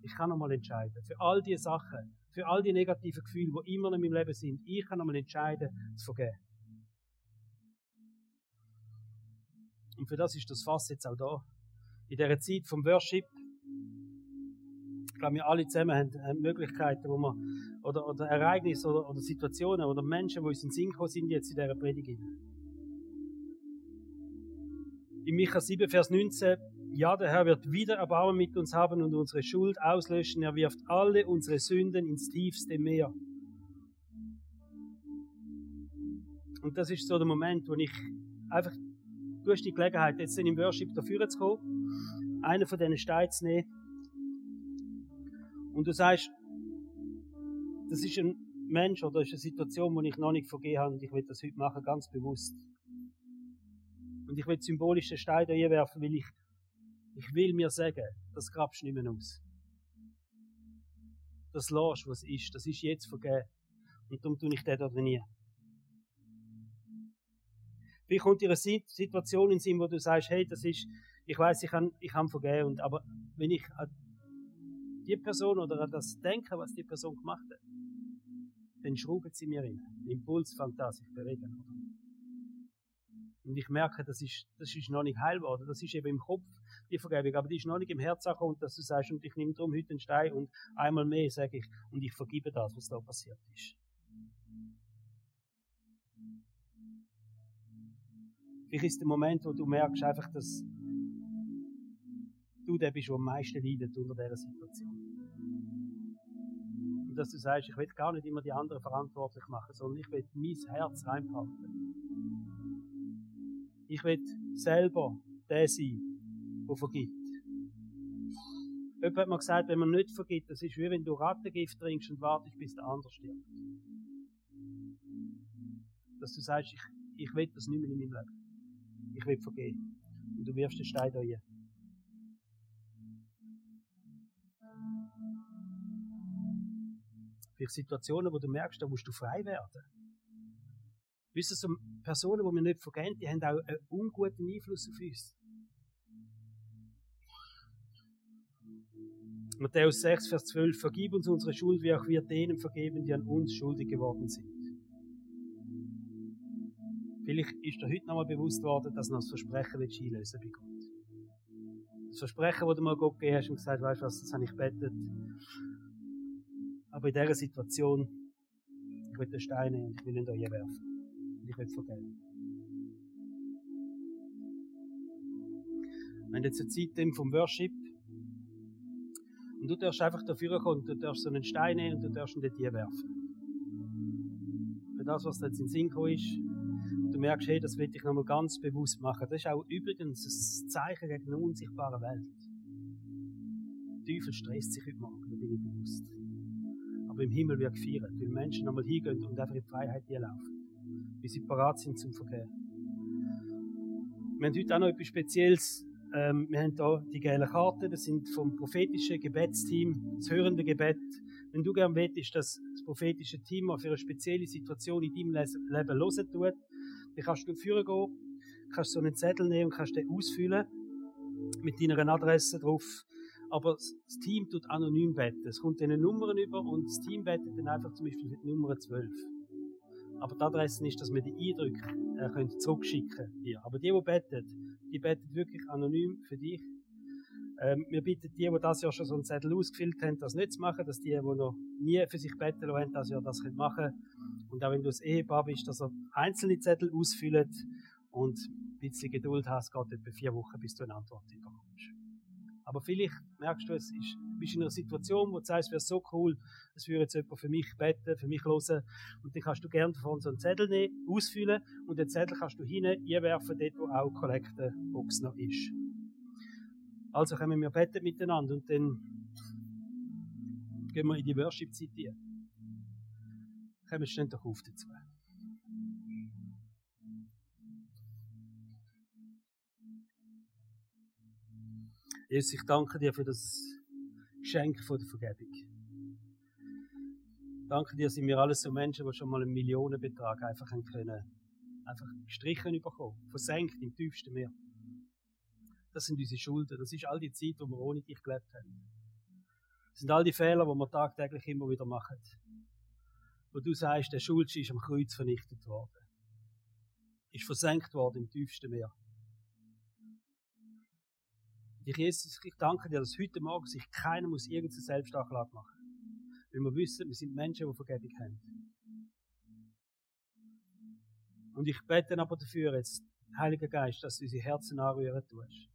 Ich kann nochmal entscheiden. Für all die Sachen, für all die negativen Gefühle, die immer in meinem Leben sind. Ich kann einmal entscheiden, zu vergeben. Und für das ist das Fass jetzt auch da. In dieser Zeit vom Worship, ich glaube, wir alle zusammen haben, haben Möglichkeiten, wo wir, oder, oder Ereignisse oder, oder Situationen oder Menschen, die uns in den Sinn gekommen sind, jetzt in dieser Predigt. In Micha 7, Vers 19 ja, der Herr wird wieder Erbarmen mit uns haben und unsere Schuld auslöschen. Er wirft alle unsere Sünden ins tiefste Meer. Und das ist so der Moment, wo ich einfach, du hast die Gelegenheit, jetzt im Worship dafür zu kommen, einen von diesen Steinen zu nehmen. Und du sagst, das ist ein Mensch oder ist eine Situation, die ich noch nicht vergeben habe und ich will das heute machen, ganz bewusst. Und ich will symbolisch den Stein da einwerfen, weil ich ich will mir sagen, das grabst du nicht mehr aus. Das lässt, was ist. Das ist jetzt vergeben. Und darum tue ich den da nie. Wie kommt dir eine Situation in den Sinn, wo du sagst, hey, das ist, ich weiß, ich kann, ich kann vergeben, und, aber wenn ich an die Person oder an das denke, was die Person gemacht hat, dann schraubt sie mir rein. Impuls fängt an, bewegen. Und ich merke, das ist, das ist noch nicht heil geworden. Das ist eben im Kopf die Vergebung, aber die ist noch nicht im Herzen angekommen, dass du sagst, und ich nehme darum heute einen Stein und einmal mehr sage ich, und ich vergibe das, was da passiert ist. Vielleicht ist der Moment, wo du merkst einfach, dass du der bist, der am meisten leidet unter dieser Situation. Und dass du sagst, ich will gar nicht immer die anderen verantwortlich machen, sondern ich will mein Herz reinpacken. Ich will selber der sein, der vergibt. Jemand hat mir gesagt, wenn man nicht vergibt, das ist wie wenn du Rattengift trinkst und wartest, bis der andere stirbt. Dass du sagst, ich, ich will das nicht mehr in meinem Leben. Ich will vergeben. Und du wirfst den Stein da rein. Vielleicht Situationen, wo du merkst, da musst du frei werden. Wisst ihr, so Personen, die wir nicht vergeben, die haben auch einen unguten Einfluss auf uns. Matthäus 6, Vers 12, vergib uns unsere Schuld, wie auch wir denen vergeben, die an uns schuldig geworden sind. Vielleicht ist dir heute nochmal bewusst worden, dass du das Versprechen einlösen bei Gott. Das Versprechen, das du mal Gott gegeben hast und gesagt weißt du was, das habe ich betet. Aber in dieser Situation, ich will den Stein nehmen und ich will ihn da werfen. Und ich will vergeben. Wir haben jetzt eine Zeit vom Worship. Und du darfst einfach dafür kommen, du darfst so einen Stein nehmen und du darfst ihn dort werfen. Für das, was jetzt in den Sinn gekommen ist, du merkst, hey, das will ich nochmal ganz bewusst machen. Das ist auch übrigens ein Zeichen gegen eine unsichtbare Welt. Der Teufel stresst sich heute Morgen, da bin ich bewusst. Aber im Himmel wird gefeiert, weil Menschen nochmal hingehen und einfach in die Freiheit laufen. Wie sie parat sind zum Verkehr. Wir haben heute auch noch etwas Spezielles ähm, wir haben hier die gelben Karten, das sind vom prophetischen Gebetsteam, das hörende Gebet. Wenn du gerne willst, dass das prophetische Team für eine spezielle Situation in deinem Leben hören tut, dann kannst du führen gehen, kannst so einen Zettel nehmen und kannst den ausfüllen mit deiner Adresse drauf. Aber das Team tut anonym beten. Es kommt eine Nummern über und das Team betet dann einfach zum Beispiel mit Nummer 12. Aber die Adresse ist, dass wir die Eindrücke äh, können zurückschicken können. Aber die, die beten, die beten wirklich anonym für dich. Ähm, wir bitten die, die das Jahr schon so einen Zettel ausgefüllt haben, das nicht zu machen, dass die, die noch nie für sich beten haben, das Jahr das können machen Und auch wenn du ein Ehepaar bist, dass er einzelne Zettel ausfüllt und ein bisschen Geduld hast, geht etwa vier Wochen, bis du eine Antwort bekommst. Aber vielleicht merkst du, es ist, bist in einer Situation, wo du sagst, es wäre so cool, es würde jetzt jemand für mich beten, für mich hören. Und dann kannst du gerne davon so einen Zettel nehmen, ausfüllen und den Zettel kannst du hinten einwerfen, dort wo auch Kollektenbox noch ist. Also können wir beten miteinander und dann gehen wir in die Worship-Zeit rein. Kommen wir doch auf dazu. Jesus, ich danke dir für das Geschenk von der Vergebung. Danke dir, sind wir alles so Menschen, die schon mal einen Millionenbetrag einfach können, einfach gestrichen bekommen, versenkt im tiefsten Meer. Das sind unsere Schulden. Das ist all die Zeit, die wir ohne dich gelebt haben. Das sind all die Fehler, die wir tagtäglich immer wieder machen. Wo du sagst, der Schuld ist am Kreuz vernichtet worden. Ist versenkt worden im tiefsten Meer. Ich, Jesus, ich danke dir, dass heute Morgen sich keiner muss irgendeine Selbstanklage machen Weil wir wissen, wir sind Menschen, die Vergebung haben. Und ich bete aber dafür jetzt, Heiliger Geist, dass du unsere Herzen anrühren tust.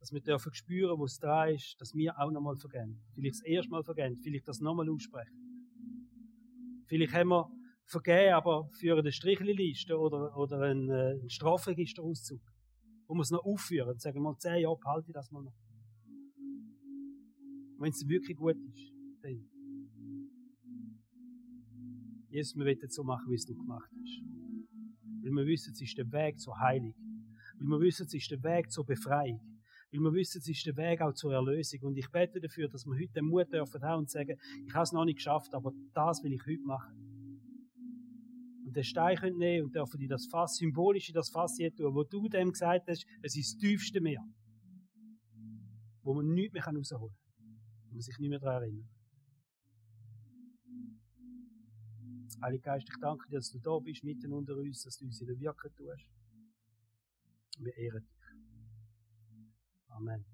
Dass wir dürfen spüren, wo es da ist, dass wir auch nochmal vergeben. Vielleicht das erste Mal vergeben, vielleicht das nochmal aussprechen. Vielleicht haben wir vergeben, aber führen eine Strichliste oder, oder einen, äh, einen Strafregisterauszug wo es noch aufführen. Sagen wir mal, zehn Jahre behalte ich das mal noch. Wenn es wirklich gut ist, dann. Jesus, wir wollen so machen, wie es du gemacht hast. Weil wir wissen, es ist der Weg zur Heilung. Weil wir wissen, es ist der Weg zur Befreiung. Weil wir wissen, es ist der Weg auch zur Erlösung. Und ich bete dafür, dass wir heute den Mut dürfen haben und sagen, ich habe es noch nicht geschafft, aber das will ich heute machen und den Stein können nehmen und dürfen die das Fass, symbolisch in das Fass hier tun, wo du dem gesagt hast, es ist das tiefste Meer, wo man nichts mehr rausholen kann, wo man sich nicht mehr daran erinnert. Heilige Geist, ich danke dir, dass du da bist, mitten unter uns, dass du uns in der Wirken tust. Wir ehren dich. Amen.